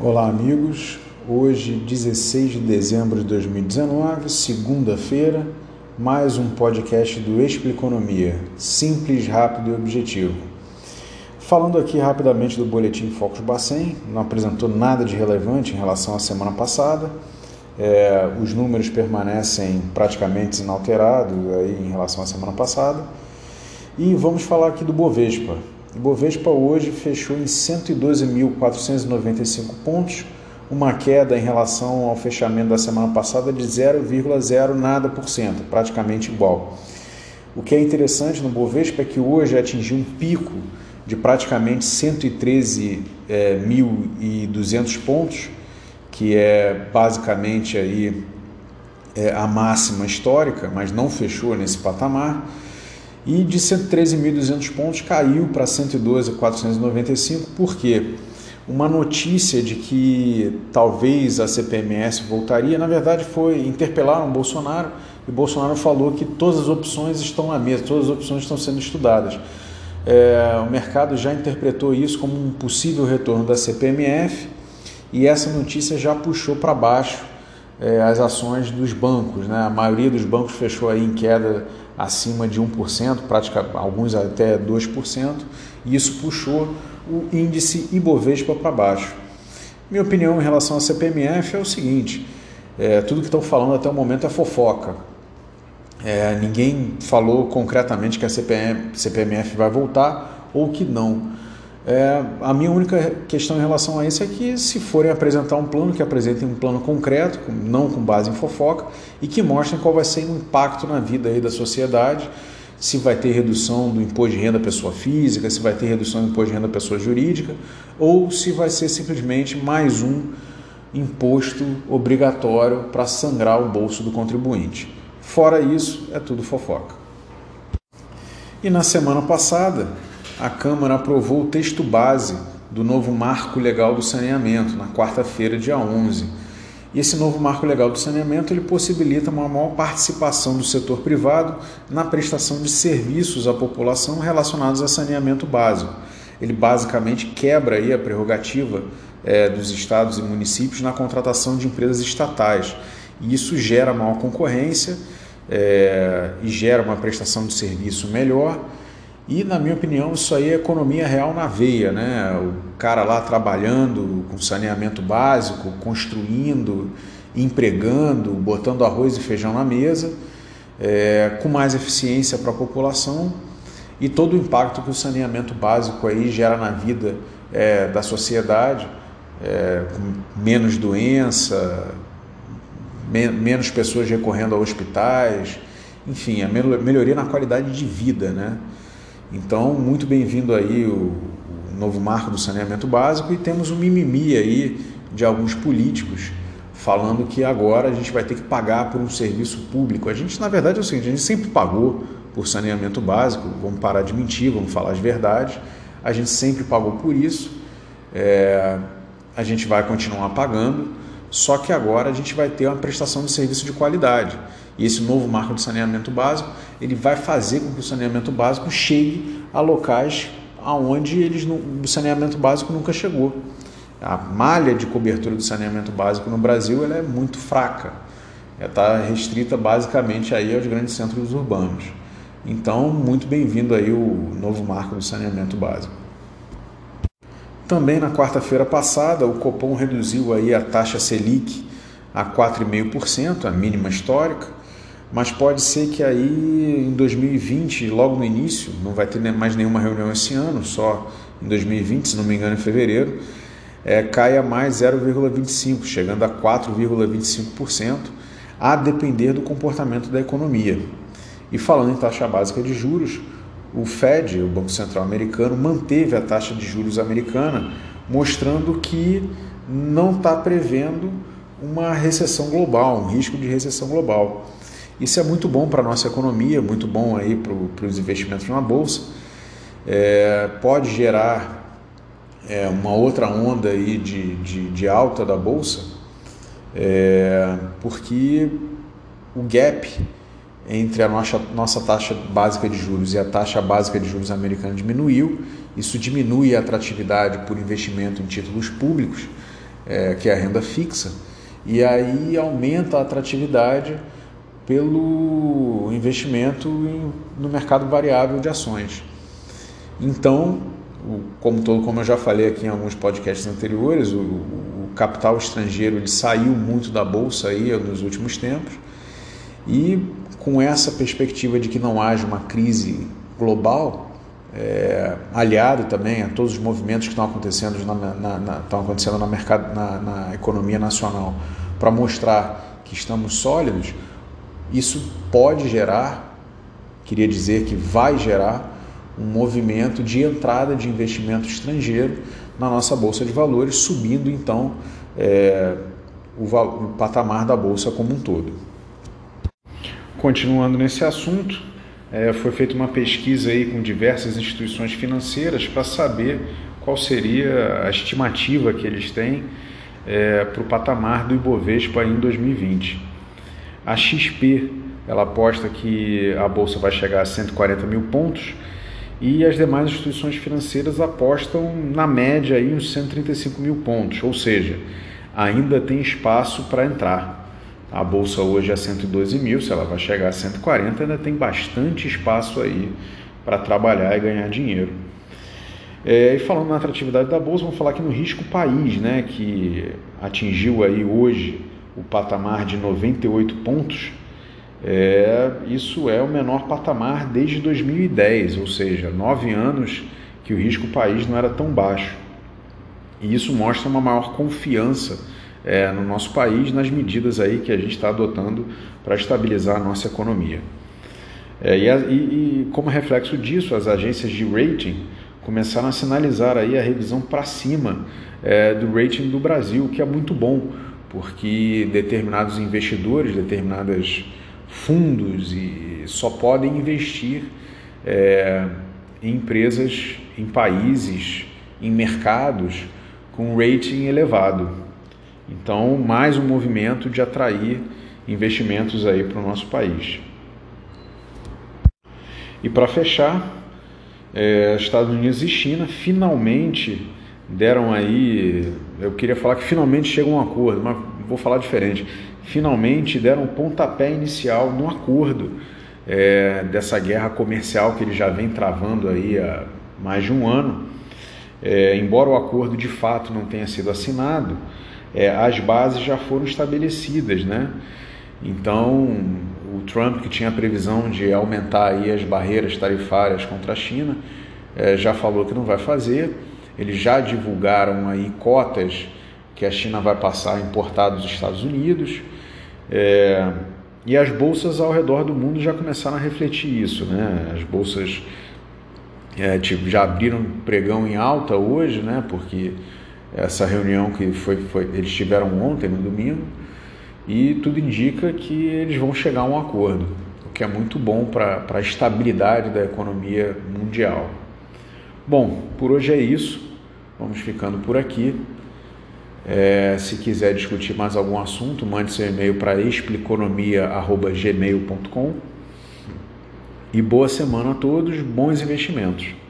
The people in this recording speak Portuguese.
Olá, amigos. Hoje, 16 de dezembro de 2019, segunda-feira, mais um podcast do Expliconomia, simples, rápido e objetivo. Falando aqui rapidamente do boletim Focus Bacen, não apresentou nada de relevante em relação à semana passada. É, os números permanecem praticamente inalterados aí em relação à semana passada. E vamos falar aqui do Bovespa. O Bovespa hoje fechou em 112.495 pontos, uma queda em relação ao fechamento da semana passada de 0,0 nada por cento, praticamente igual. O que é interessante no Bovespa é que hoje atingiu um pico de praticamente 113.200 é, pontos, que é basicamente aí é, a máxima histórica, mas não fechou nesse patamar e de 113.200 pontos caiu para 112.495, por quê? Uma notícia de que talvez a CPMS voltaria, na verdade foi interpelar o Bolsonaro e Bolsonaro falou que todas as opções estão à mesa, todas as opções estão sendo estudadas. É, o mercado já interpretou isso como um possível retorno da CPMF e essa notícia já puxou para baixo é, as ações dos bancos. Né? A maioria dos bancos fechou aí em queda acima de 1%, praticamente, alguns até 2%, e isso puxou o índice Ibovespa para baixo. Minha opinião em relação à CPMF é o seguinte: é, tudo que estão falando até o momento é fofoca. É, ninguém falou concretamente que a CPM, CPMF vai voltar ou que não. É, a minha única questão em relação a isso é que, se forem apresentar um plano, que apresentem um plano concreto, não com base em fofoca, e que mostrem qual vai ser o impacto na vida aí da sociedade, se vai ter redução do imposto de renda pessoa física, se vai ter redução do imposto de renda pessoa jurídica, ou se vai ser simplesmente mais um imposto obrigatório para sangrar o bolso do contribuinte. Fora isso, é tudo fofoca. E na semana passada, a Câmara aprovou o texto base do novo Marco Legal do Saneamento, na quarta-feira, dia 11. E esse novo Marco Legal do Saneamento ele possibilita uma maior participação do setor privado na prestação de serviços à população relacionados a saneamento básico. Ele basicamente quebra aí a prerrogativa é, dos estados e municípios na contratação de empresas estatais. E isso gera maior concorrência é, e gera uma prestação de serviço melhor e, na minha opinião, isso aí é economia real na veia, né? O cara lá trabalhando com saneamento básico, construindo, empregando, botando arroz e feijão na mesa, é, com mais eficiência para a população e todo o impacto que o saneamento básico aí gera na vida é, da sociedade, é, menos doença, me menos pessoas recorrendo a hospitais, enfim, a melhoria na qualidade de vida, né? Então, muito bem-vindo aí o, o, novo marco do saneamento básico e temos um mimimi aí de alguns políticos falando que agora a gente vai ter que pagar por um serviço público. A gente, na verdade, é o seguinte, a gente sempre pagou por saneamento básico, vamos parar de mentir, vamos falar as verdades, a gente sempre pagou por isso, é, a gente vai continuar pagando, só que agora a gente vai ter uma prestação de serviço de qualidade. E esse novo marco de saneamento básico, ele vai fazer com que o saneamento básico chegue a locais aonde eles o saneamento básico nunca chegou. A malha de cobertura do saneamento básico no Brasil ela é muito fraca. Está restrita basicamente aí aos grandes centros urbanos. Então, muito bem-vindo aí o novo marco do saneamento básico. Também na quarta-feira passada, o Copom reduziu aí a taxa Selic a 4,5%, a mínima histórica, mas pode ser que aí em 2020, logo no início, não vai ter mais nenhuma reunião esse ano, só em 2020, se não me engano, em fevereiro, é, caia mais 0,25%, chegando a 4,25%, a depender do comportamento da economia. E falando em taxa básica de juros, o Fed, o Banco Central Americano, manteve a taxa de juros americana, mostrando que não está prevendo uma recessão global, um risco de recessão global. Isso é muito bom para a nossa economia, muito bom aí para os investimentos na bolsa. É, pode gerar é, uma outra onda aí de, de, de alta da bolsa, é, porque o gap entre a nossa, nossa taxa básica de juros e a taxa básica de juros americana diminuiu. Isso diminui a atratividade por investimento em títulos públicos é, que é a renda fixa, e aí aumenta a atratividade pelo investimento em, no mercado variável de ações. Então, como, todo, como eu já falei aqui em alguns podcasts anteriores, o, o capital estrangeiro ele saiu muito da bolsa aí nos últimos tempos e com essa perspectiva de que não haja uma crise global, é, aliado também a todos os movimentos que estão acontecendo na, na, na estão acontecendo na, mercado, na, na economia nacional para mostrar que estamos sólidos, isso pode gerar, queria dizer que vai gerar um movimento de entrada de investimento estrangeiro na nossa bolsa de valores, subindo então é, o, o patamar da bolsa como um todo. Continuando nesse assunto, é, foi feita uma pesquisa aí com diversas instituições financeiras para saber qual seria a estimativa que eles têm é, para o patamar do Ibovespa em 2020. A XP ela aposta que a bolsa vai chegar a 140 mil pontos e as demais instituições financeiras apostam na média aí uns 135 mil pontos, ou seja, ainda tem espaço para entrar. A bolsa hoje é 112 mil, se ela vai chegar a 140, ainda tem bastante espaço aí para trabalhar e ganhar dinheiro. É, e falando na atratividade da bolsa, vamos falar aqui no risco país, né, que atingiu aí hoje o patamar de 98 pontos. É, isso é o menor patamar desde 2010, ou seja, nove anos que o risco país não era tão baixo. E isso mostra uma maior confiança é, no nosso país nas medidas aí que a gente está adotando para estabilizar a nossa economia. É, e, e, e, como reflexo disso, as agências de rating começaram a sinalizar aí a revisão para cima é, do rating do Brasil, que é muito bom, porque determinados investidores, determinados fundos e só podem investir é, em empresas, em países, em mercados com rating elevado. Então, mais um movimento de atrair investimentos aí para o nosso país. E para fechar, é, Estados Unidos e China finalmente deram aí, eu queria falar que finalmente chegou um acordo, mas vou falar diferente. Finalmente deram um pontapé inicial no acordo é, dessa guerra comercial que ele já vem travando aí há mais de um ano. É, embora o acordo de fato não tenha sido assinado, é, as bases já foram estabelecidas, né? Então, o Trump, que tinha a previsão de aumentar aí as barreiras tarifárias contra a China, é, já falou que não vai fazer. Eles já divulgaram aí cotas que a China vai passar importar dos Estados Unidos. É, e as bolsas ao redor do mundo já começaram a refletir isso, né? As bolsas é, tipo, já abriram pregão em alta hoje, né? Porque essa reunião que foi, foi, eles tiveram ontem, no domingo, e tudo indica que eles vão chegar a um acordo, o que é muito bom para a estabilidade da economia mundial. Bom, por hoje é isso, vamos ficando por aqui. É, se quiser discutir mais algum assunto, mande seu e-mail para expliconomia.gmail.com e boa semana a todos, bons investimentos.